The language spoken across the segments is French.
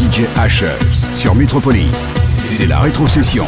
DJ Ashes sur Metropolis. C'est la rétrocession.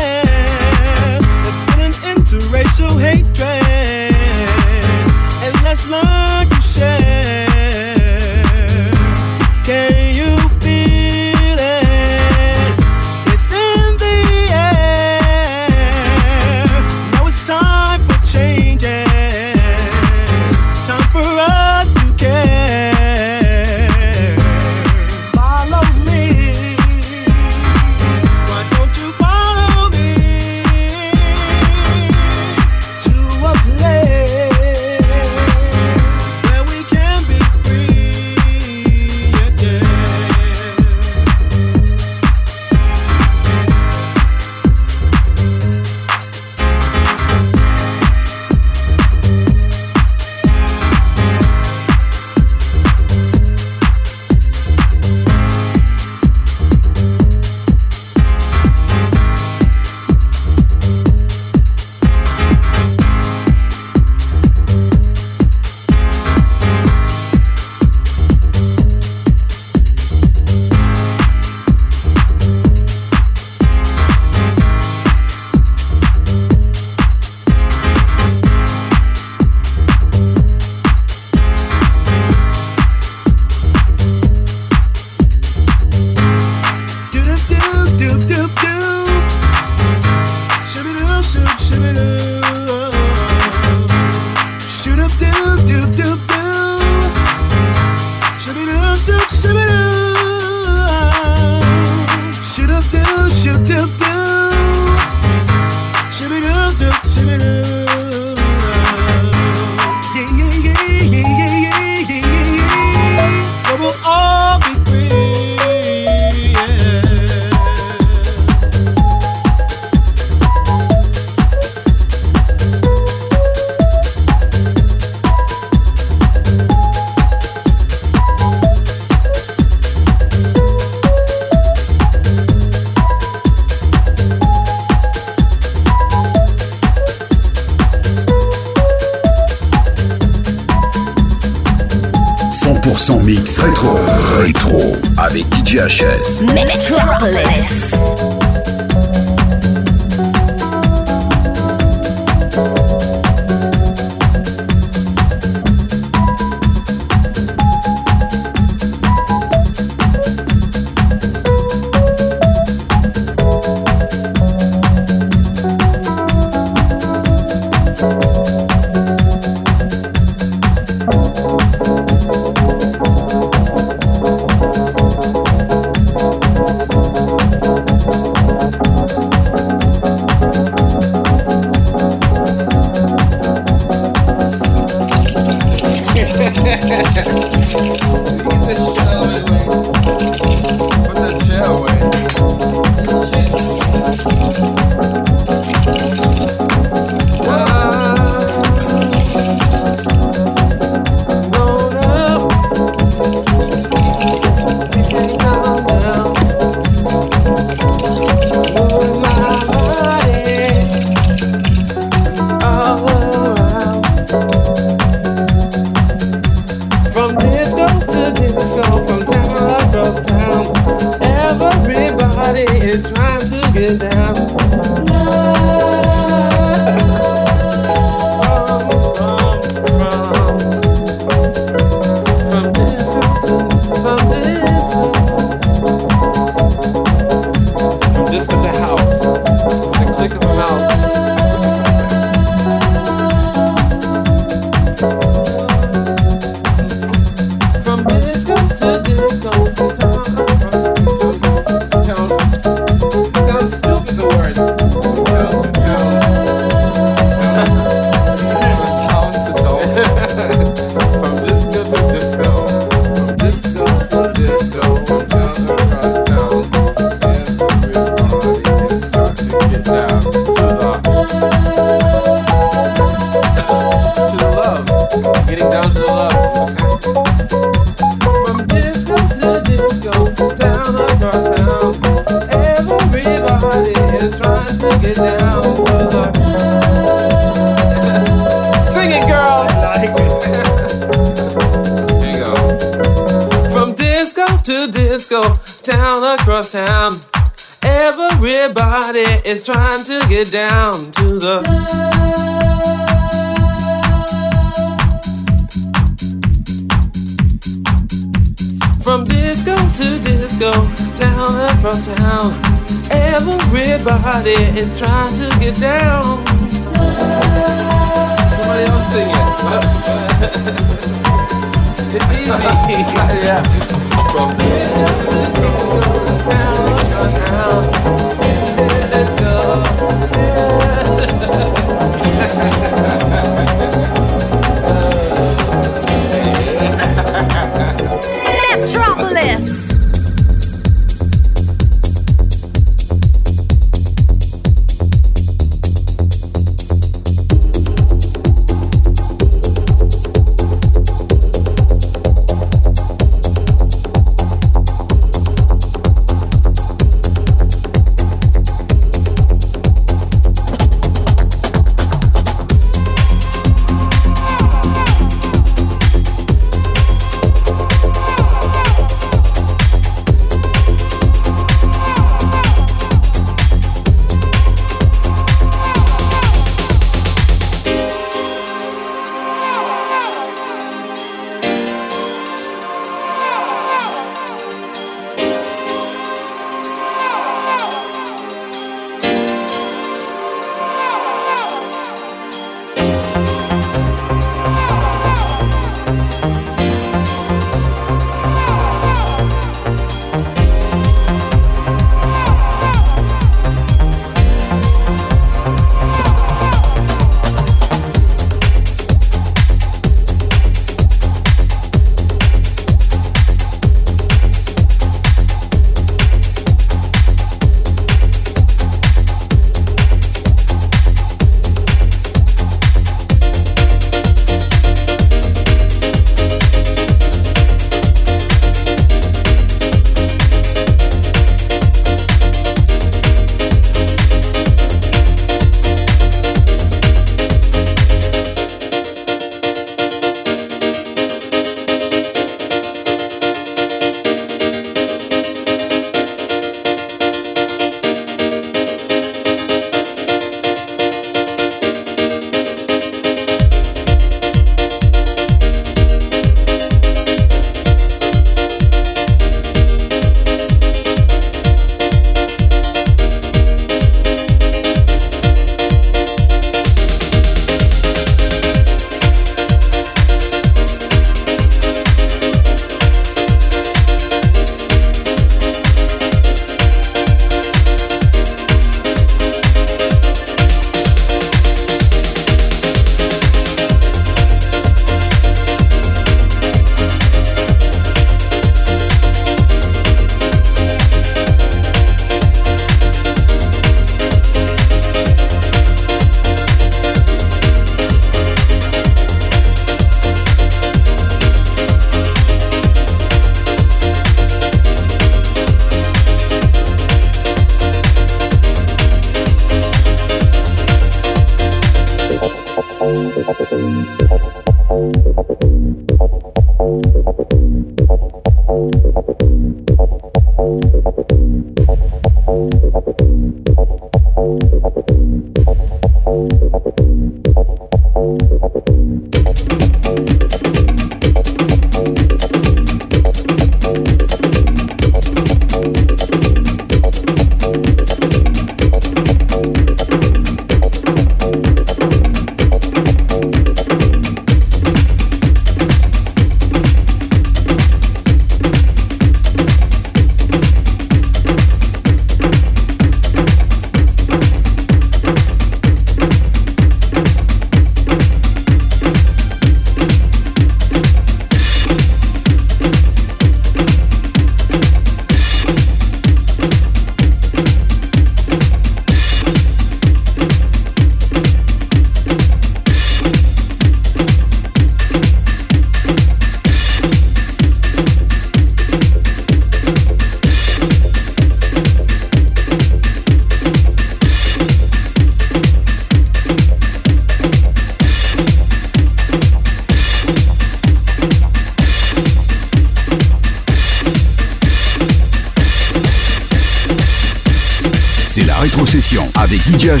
DJ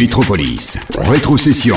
Métropolis. Rétrocession.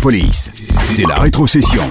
C'est la rétrocession.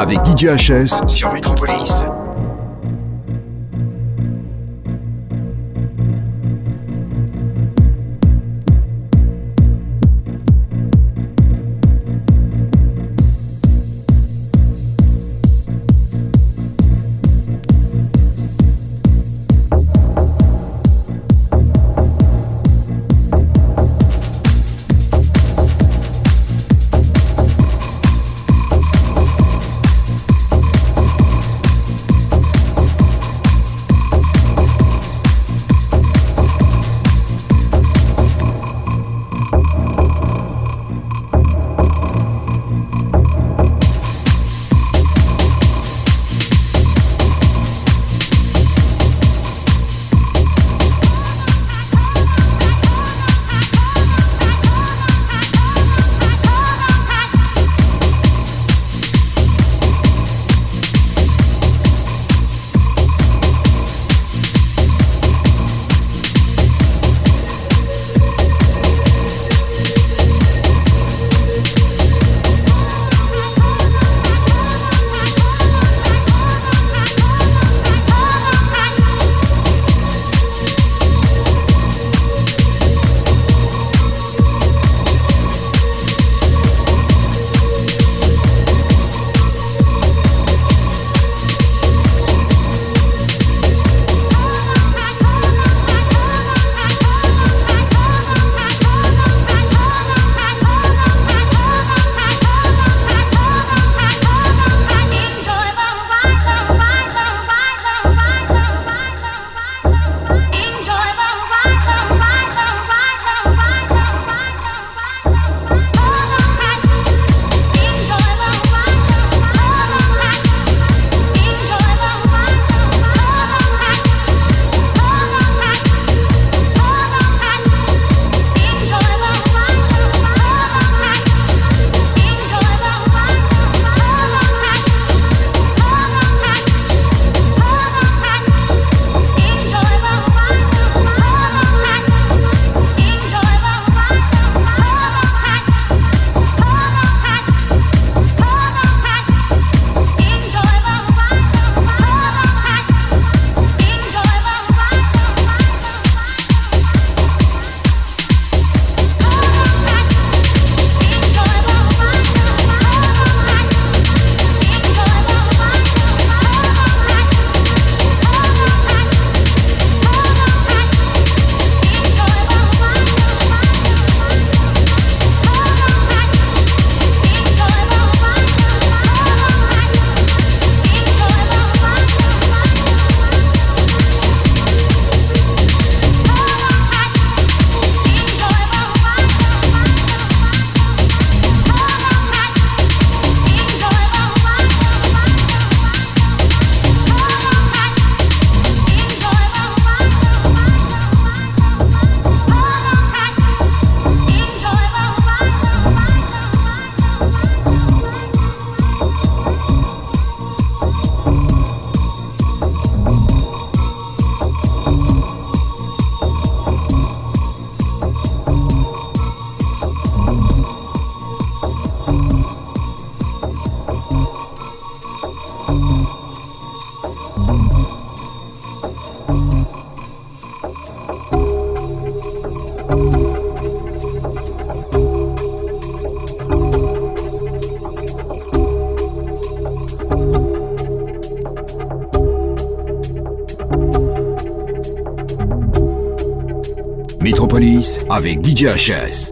Avec DJHS sur Metropolis. Mavic DJ Chess.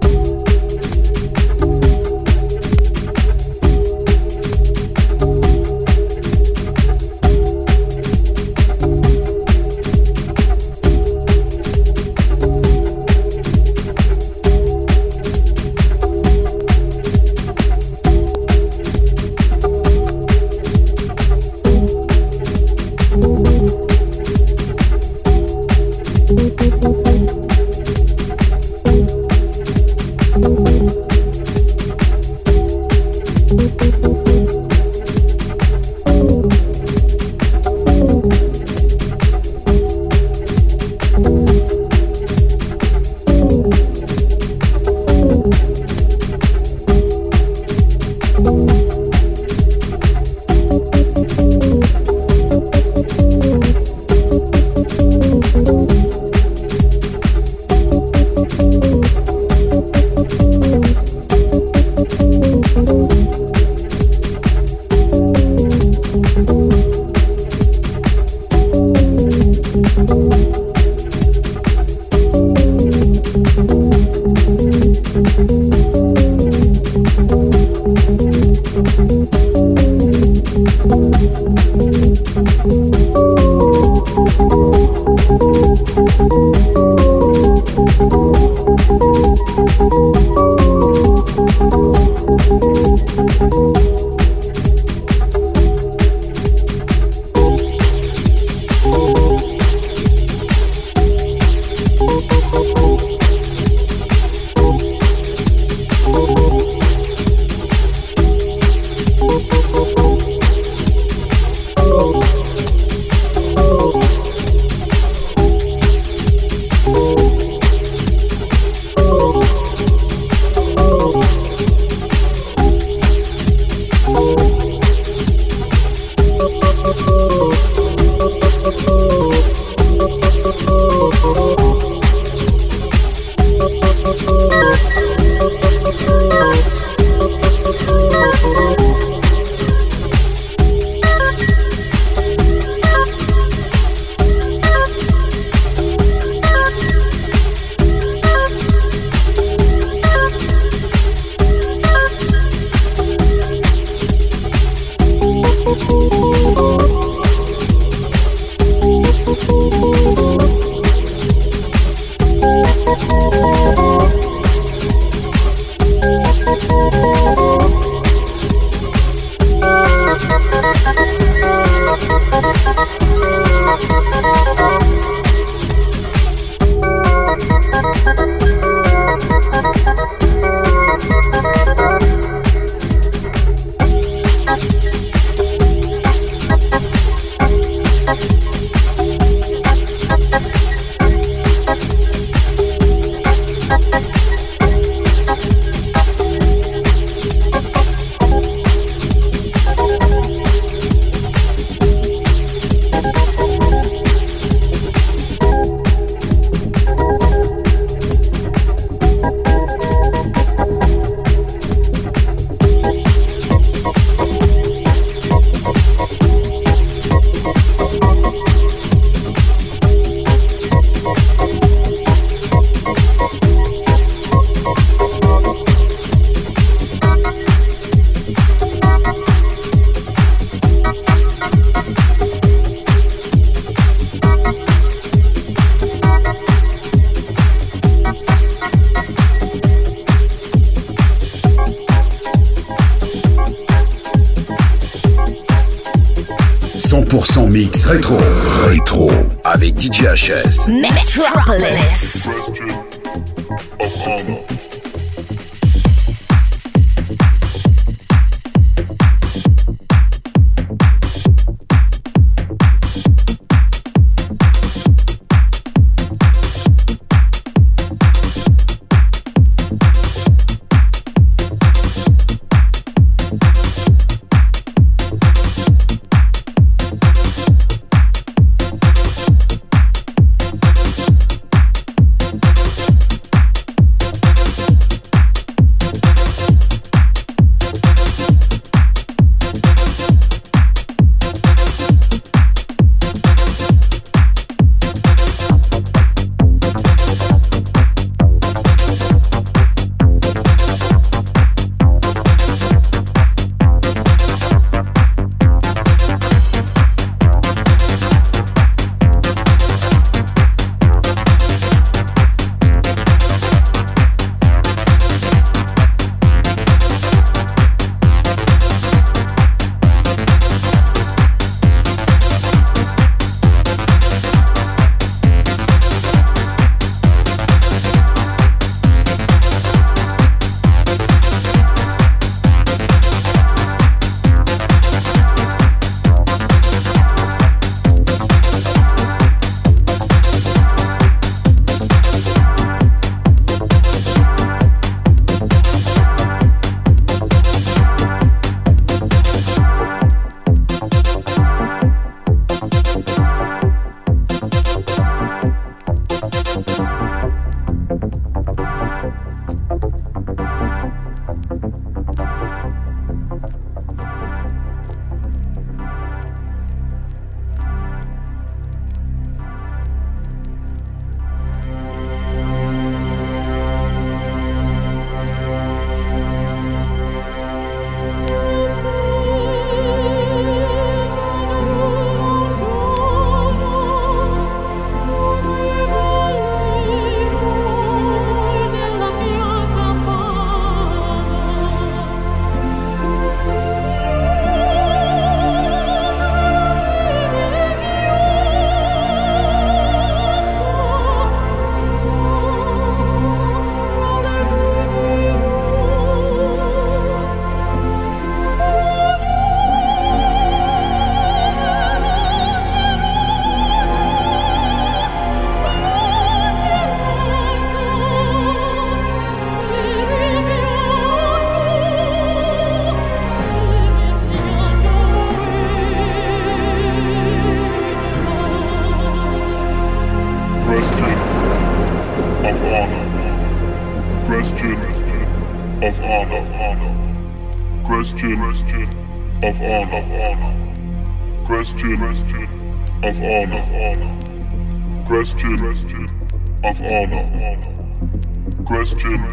of honor. Question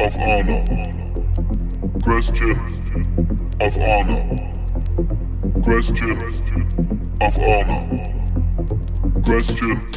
of honor. Question of honor. Question of honor. Question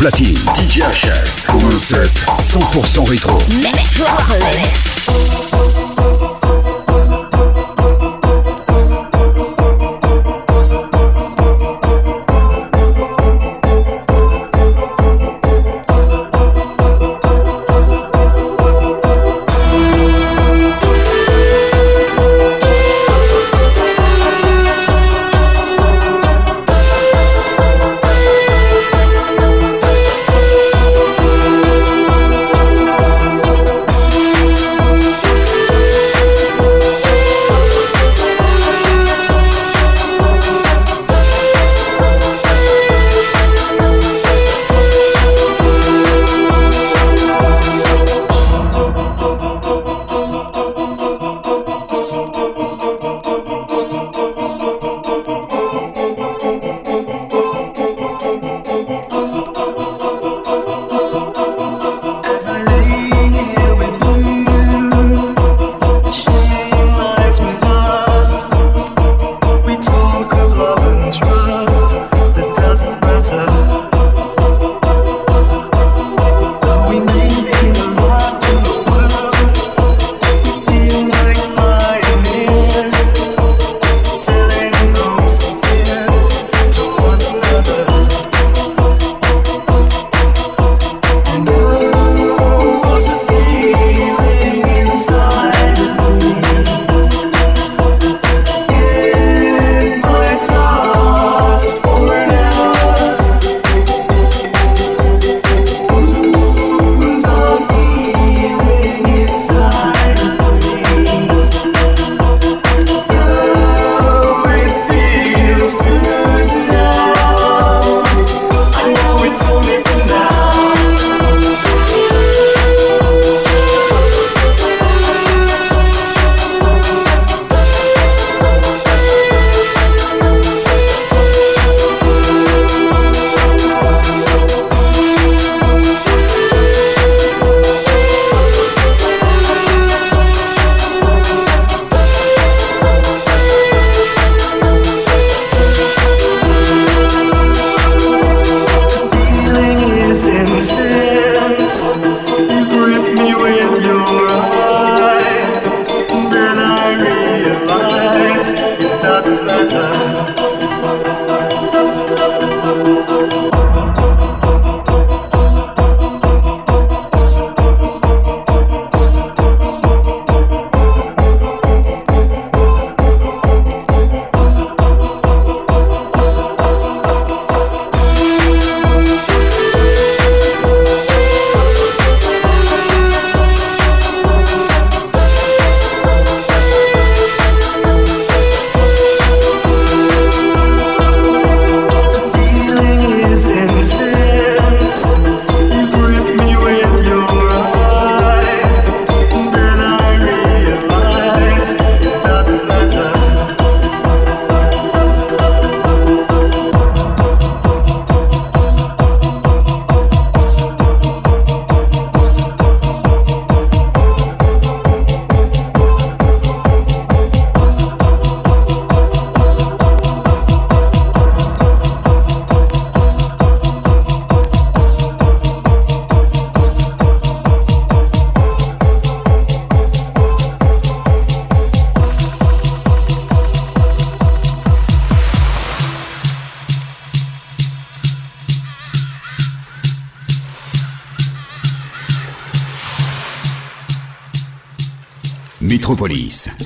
platine. DJ HS. Set 100% rétro. Metropolis.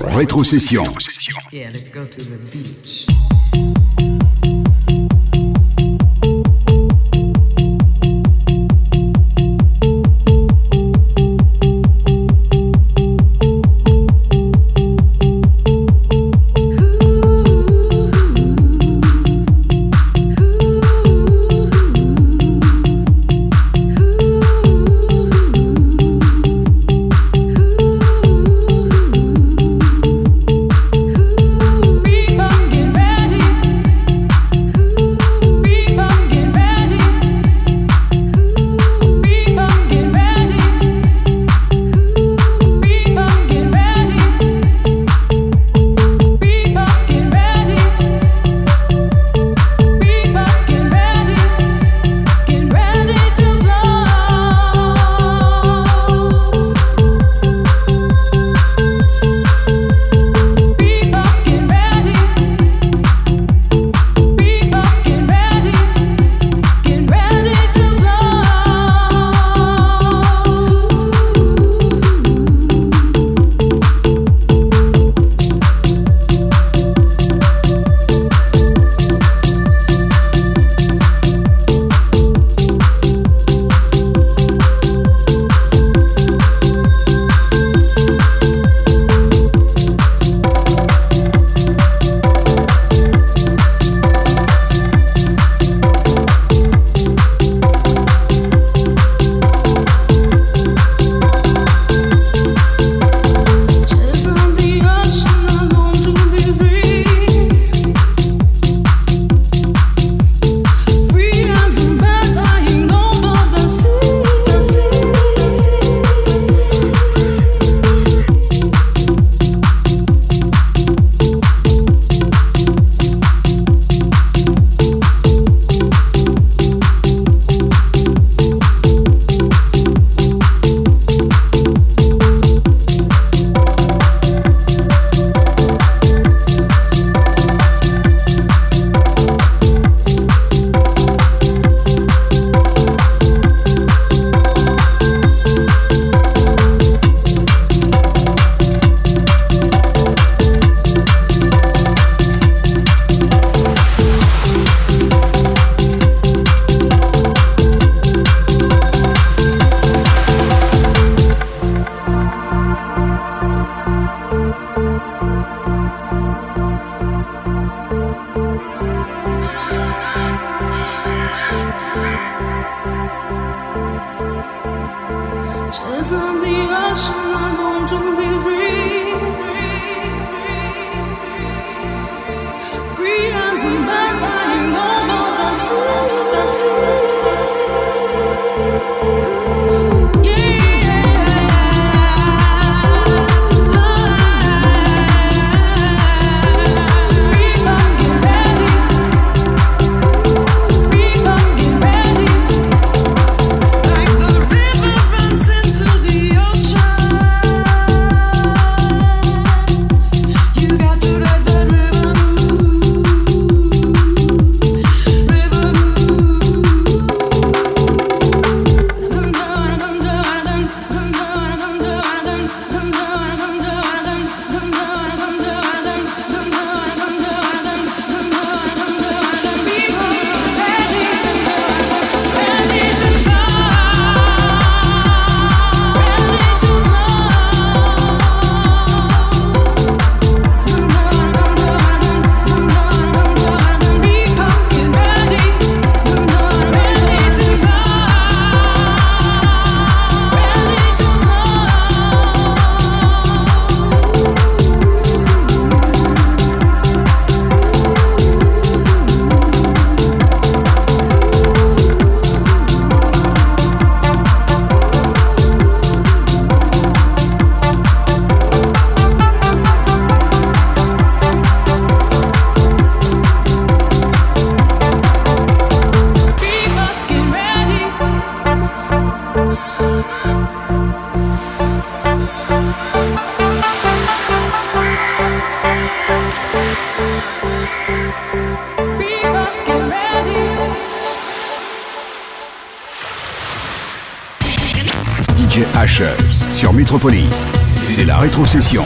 Rétrocession. Yeah, let's go to the beach. C'est la rétrocession.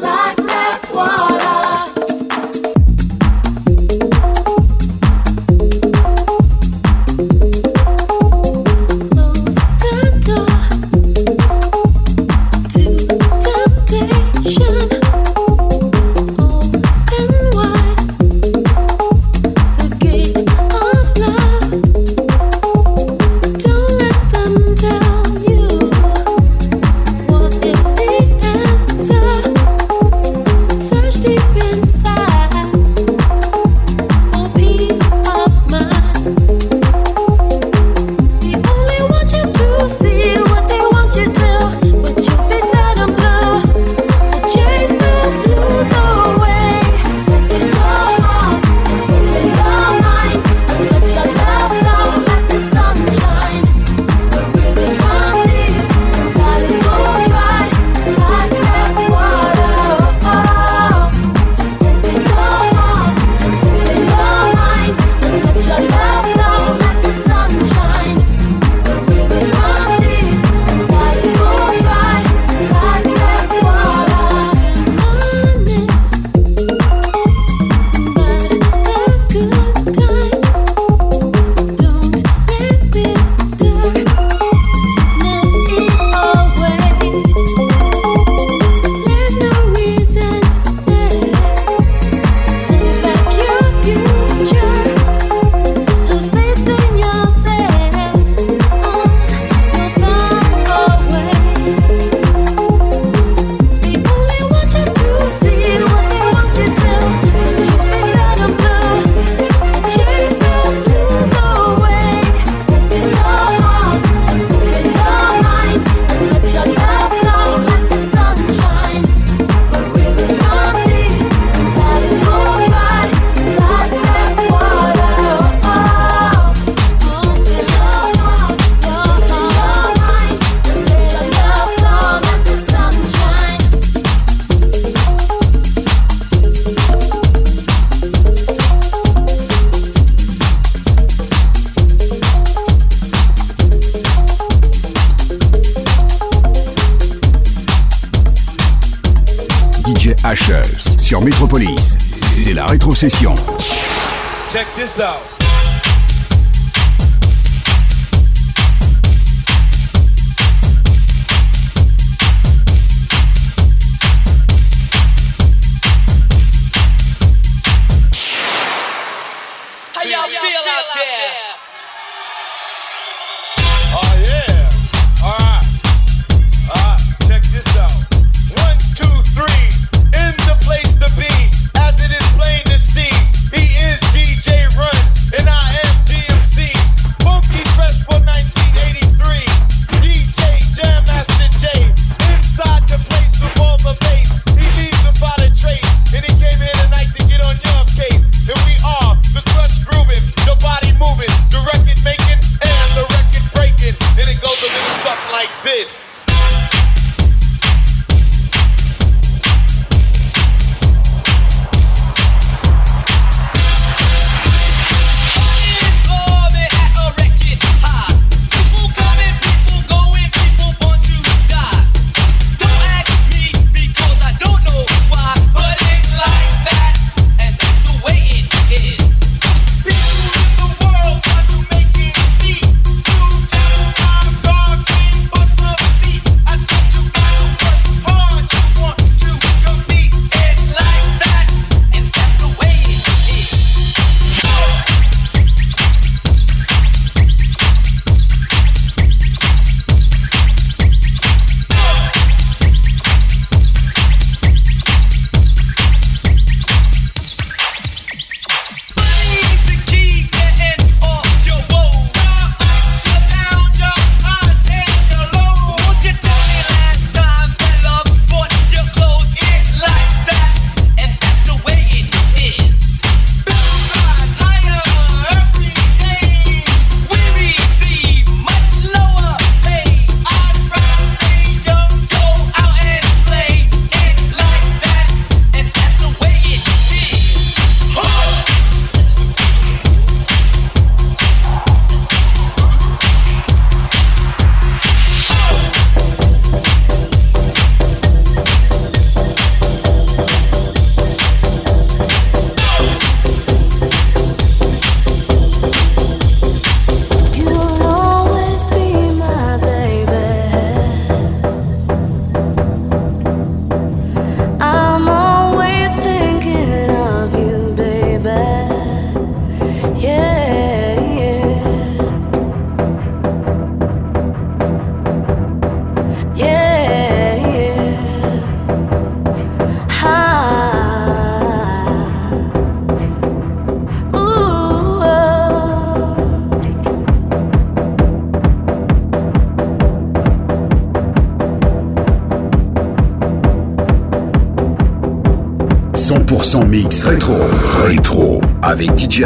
like black water.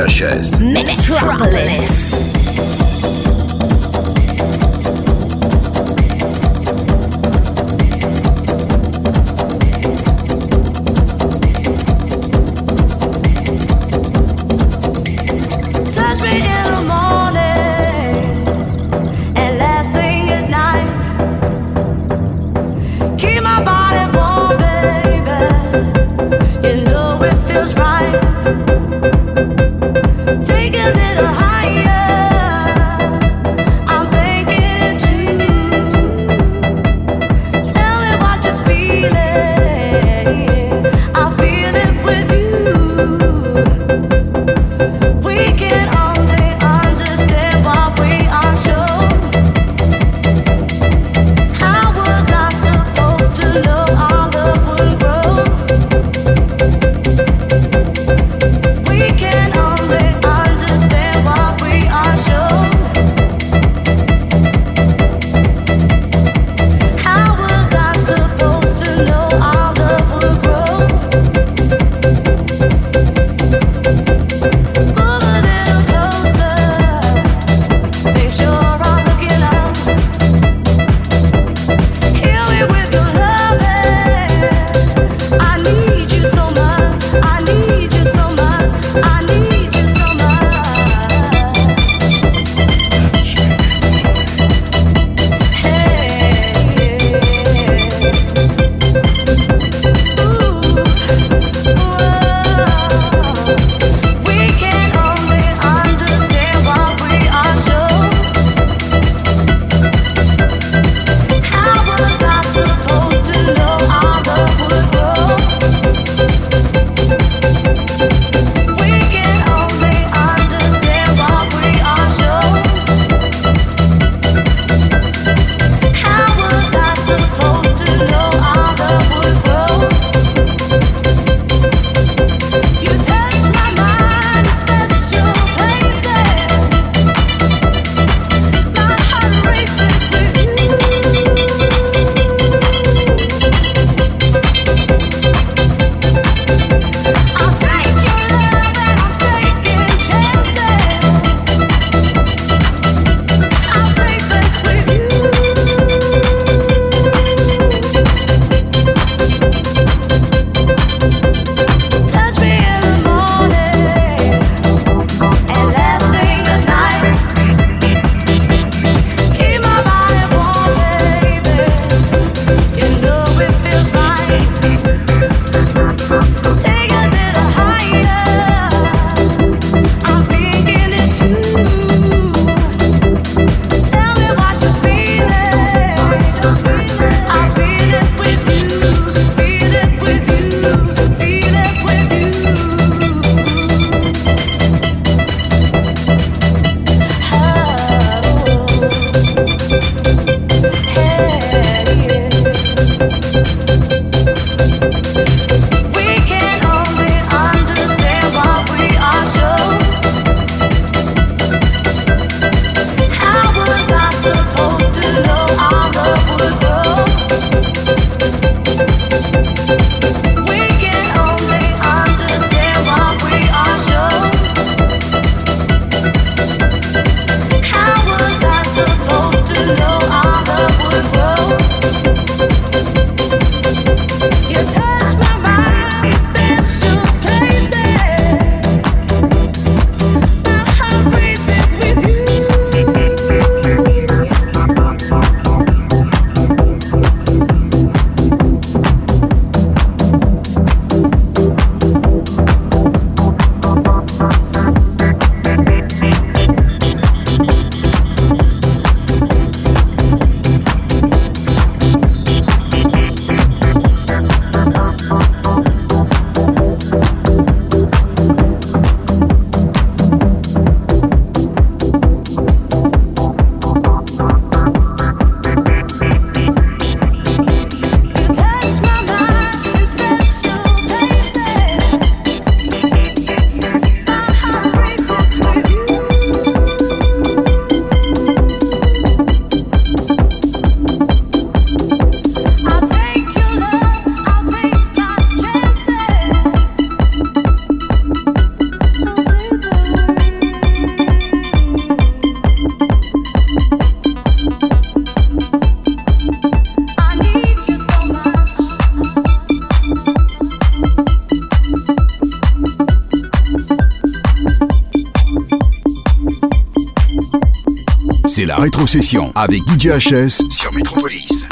превращает la rétrocession avec DJ HS sur. Métropolis.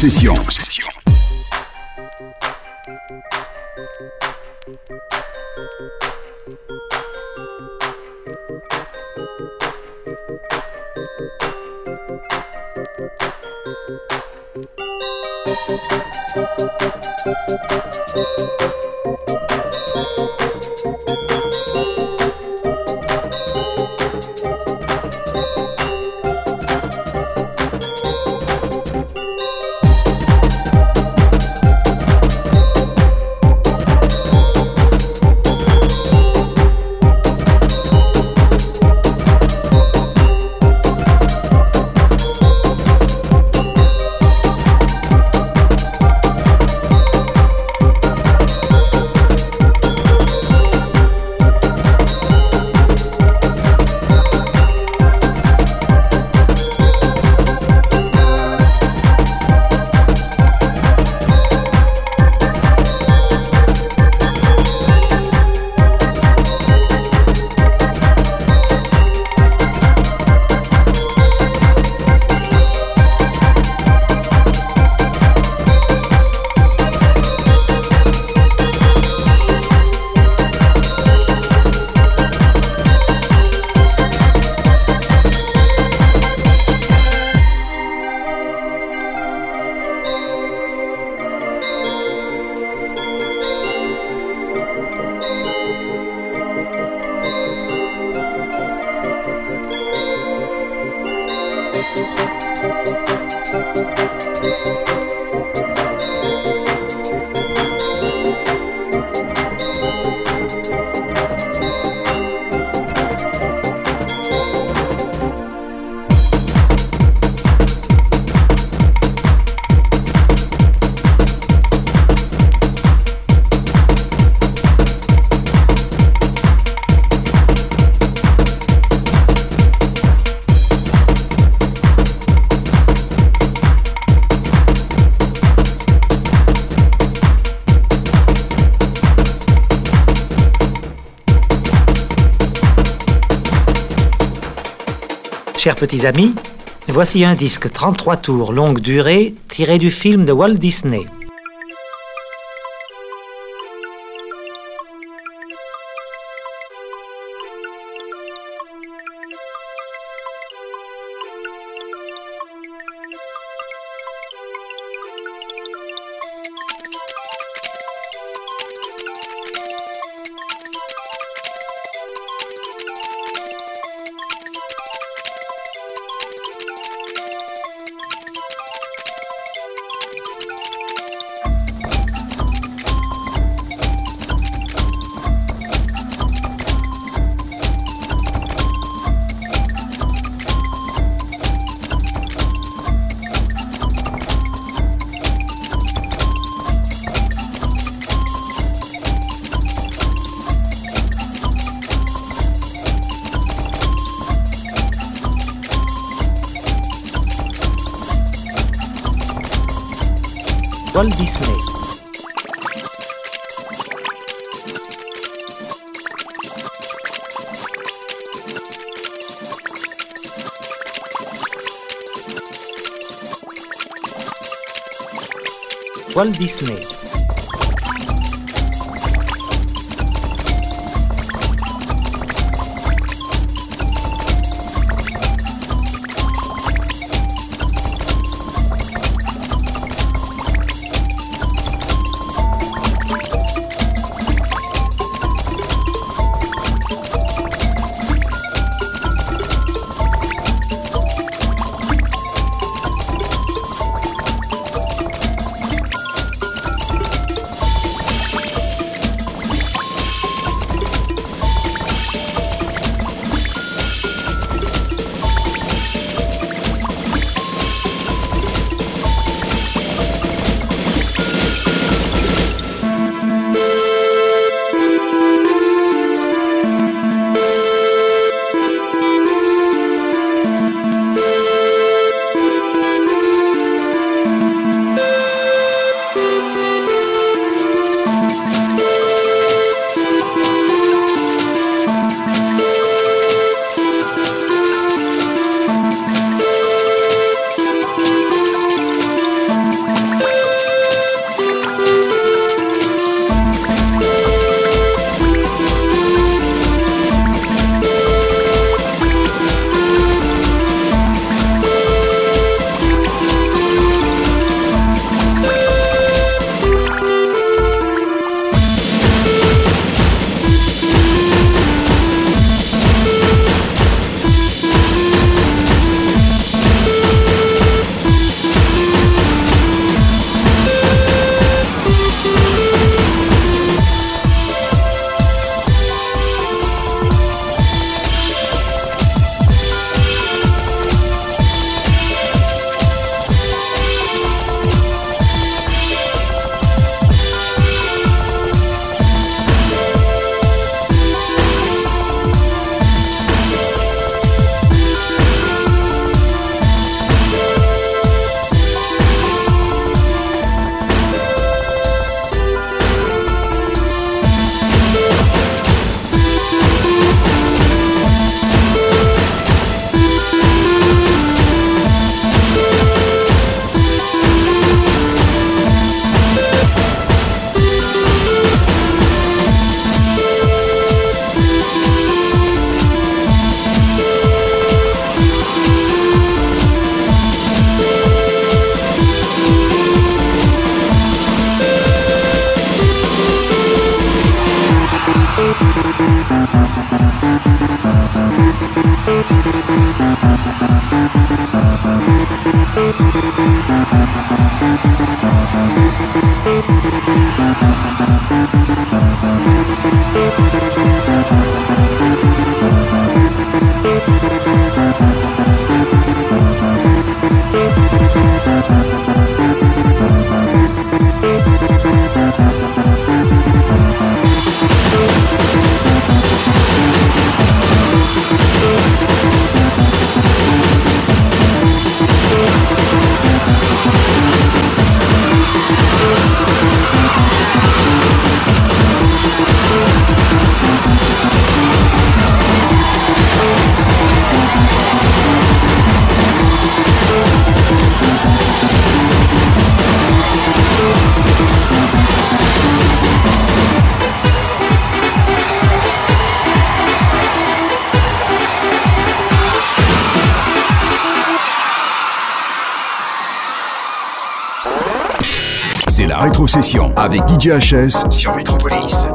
Rétrocession. Chers petits amis, voici un disque 33 tours longue durée tiré du film de Walt Disney. Walt Disney. Rétrocession avec DJHS sur Metropolis.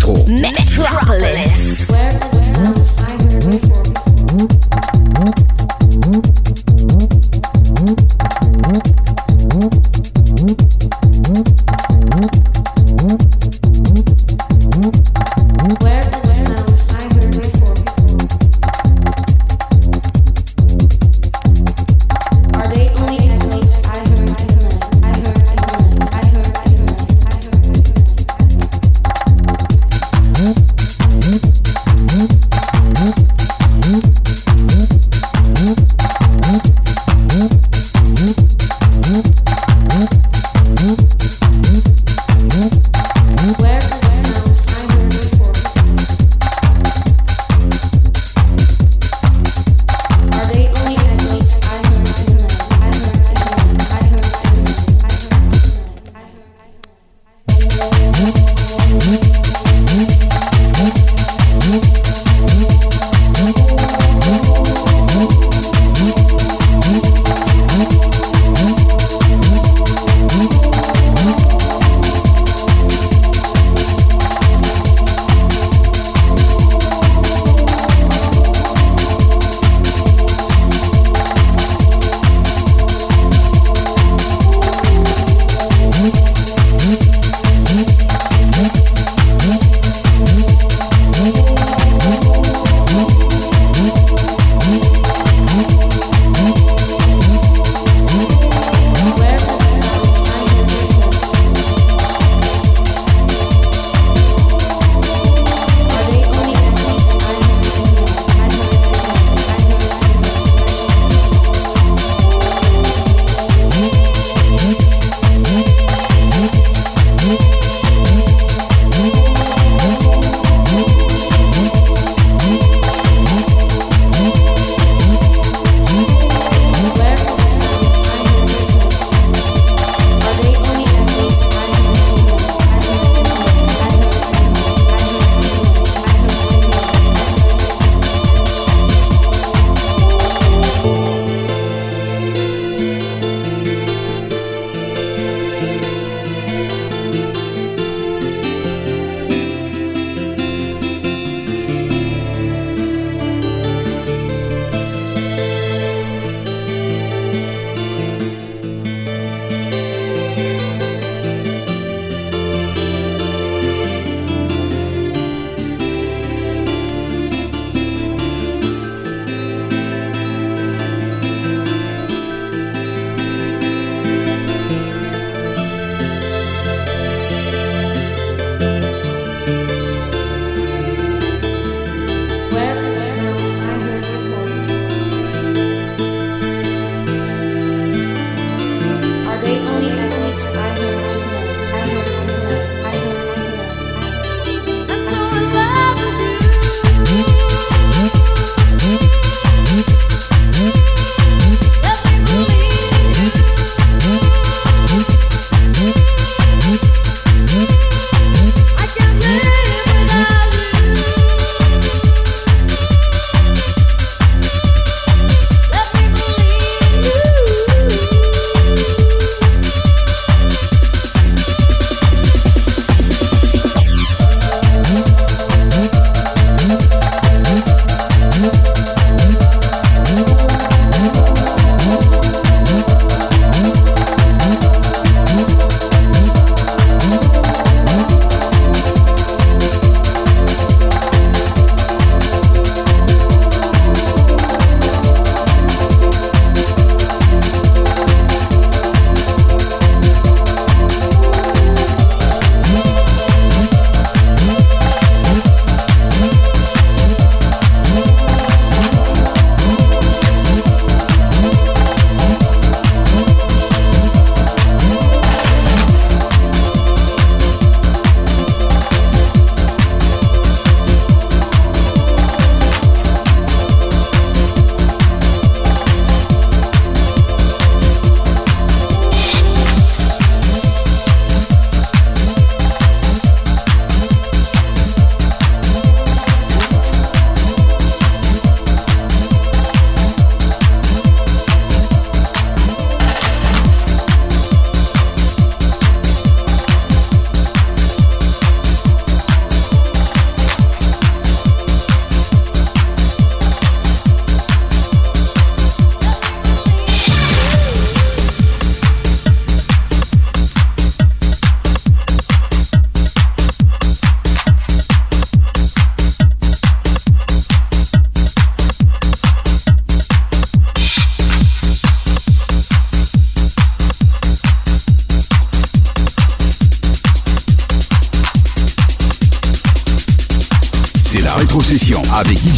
free.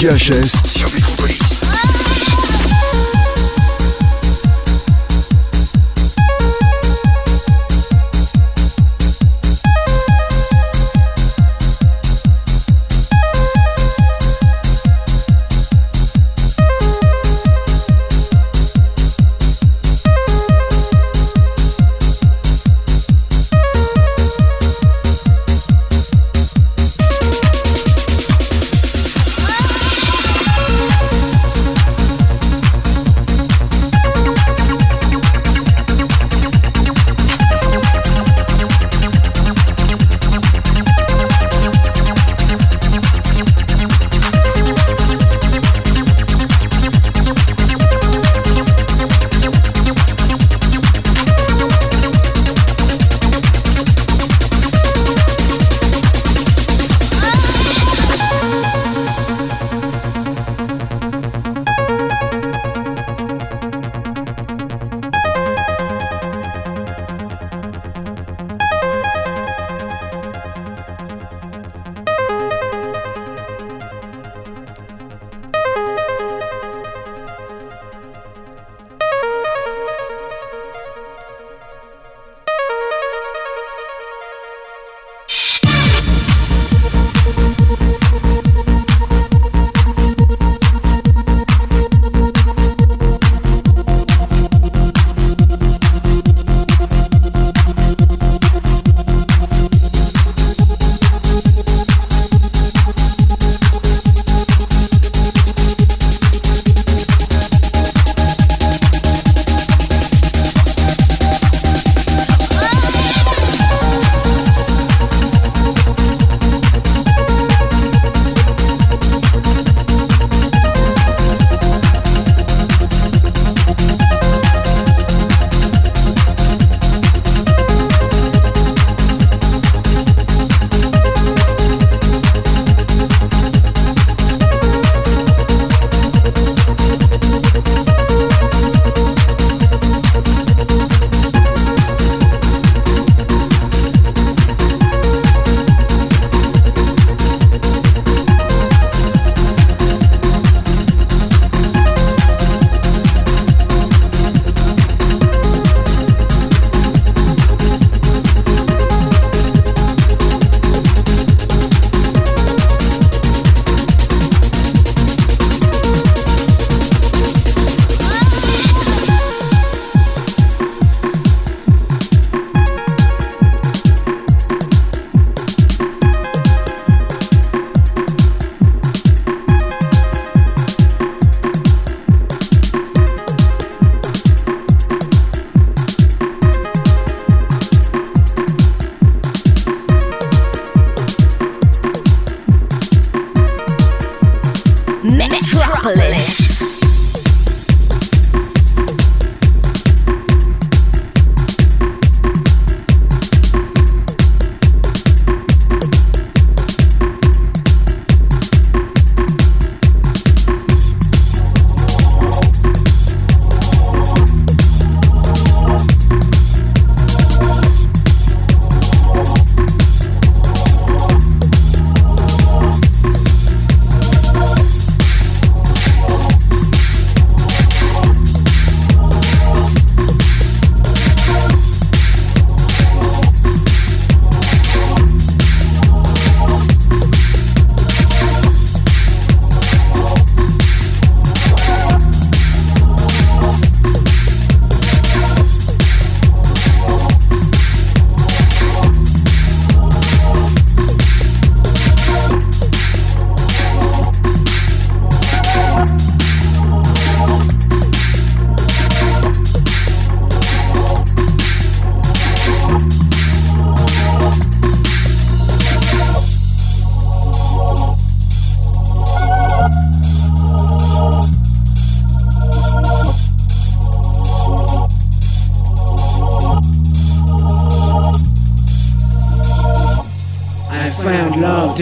Caches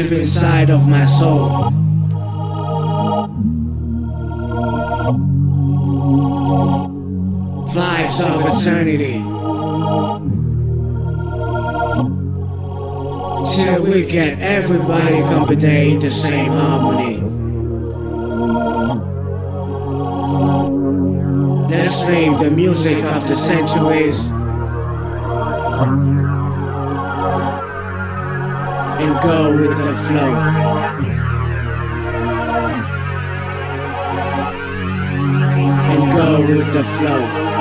deep inside of my soul. Vibes of eternity. Till we get everybody company in the same harmony. Let's name the music of the centuries and go with the flow. And go with the flow.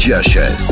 Joshes.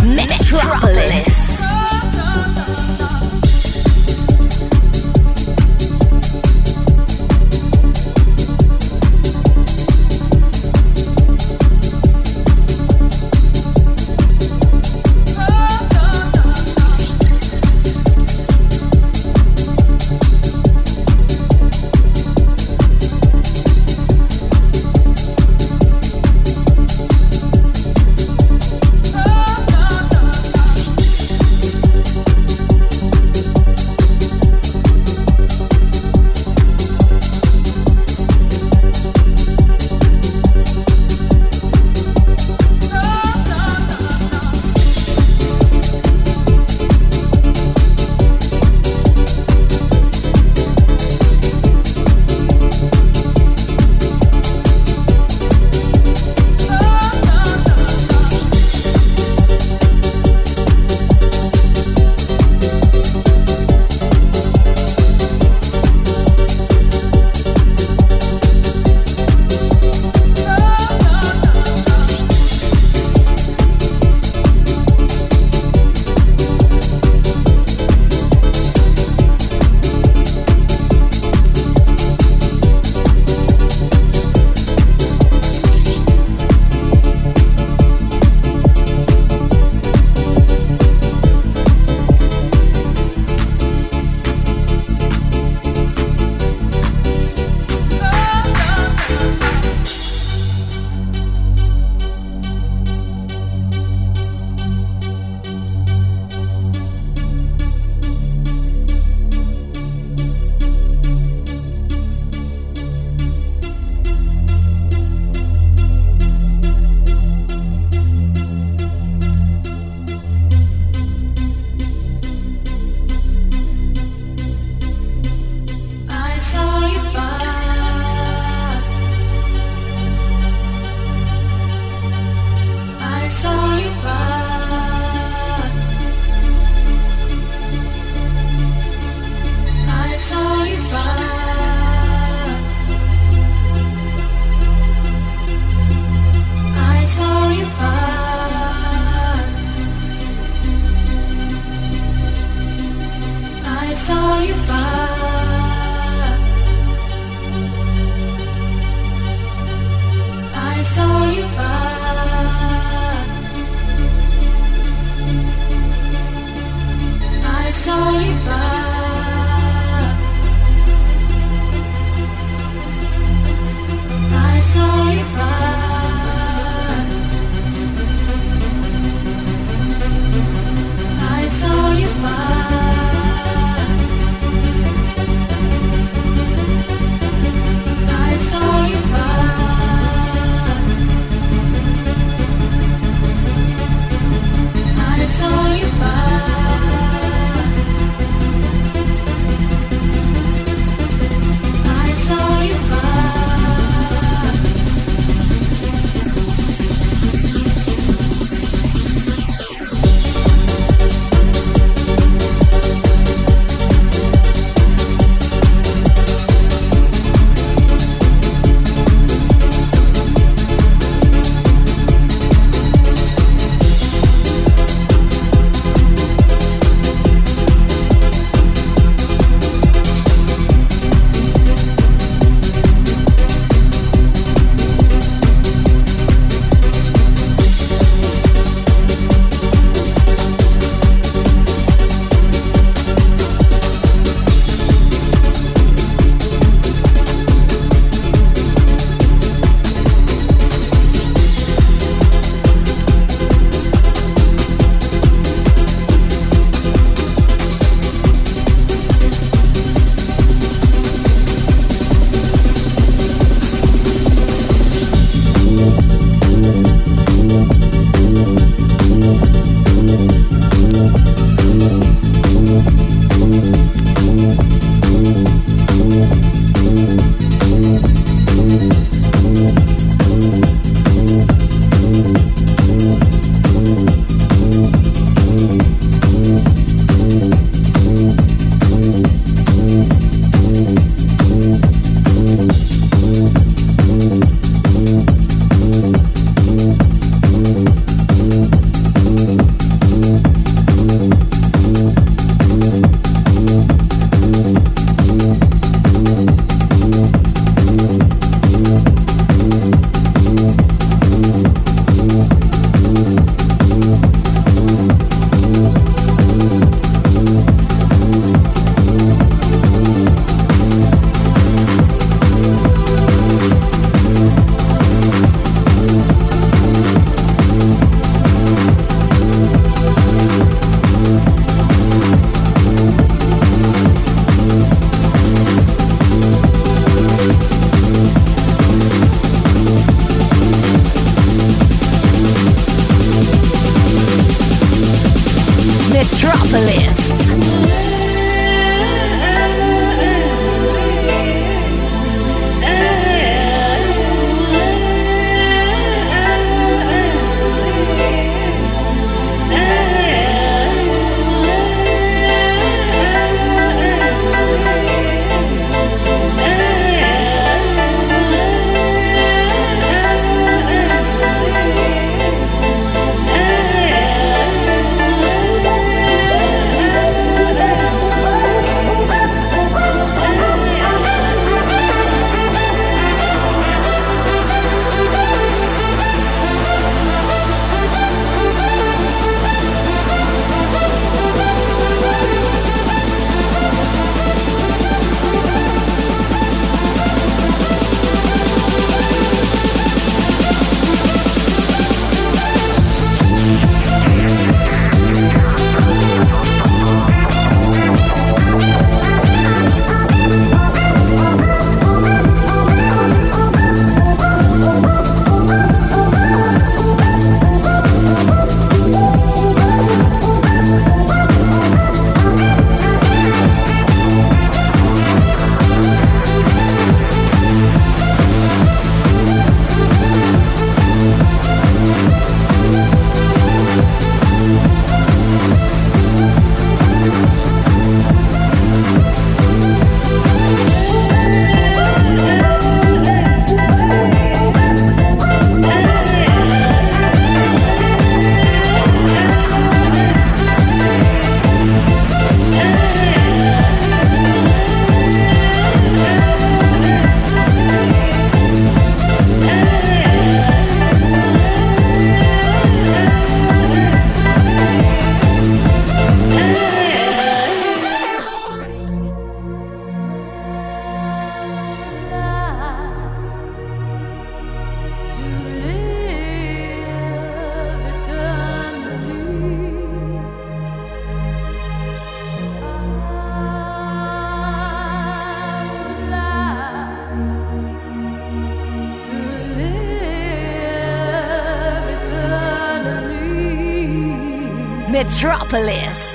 Metropolis.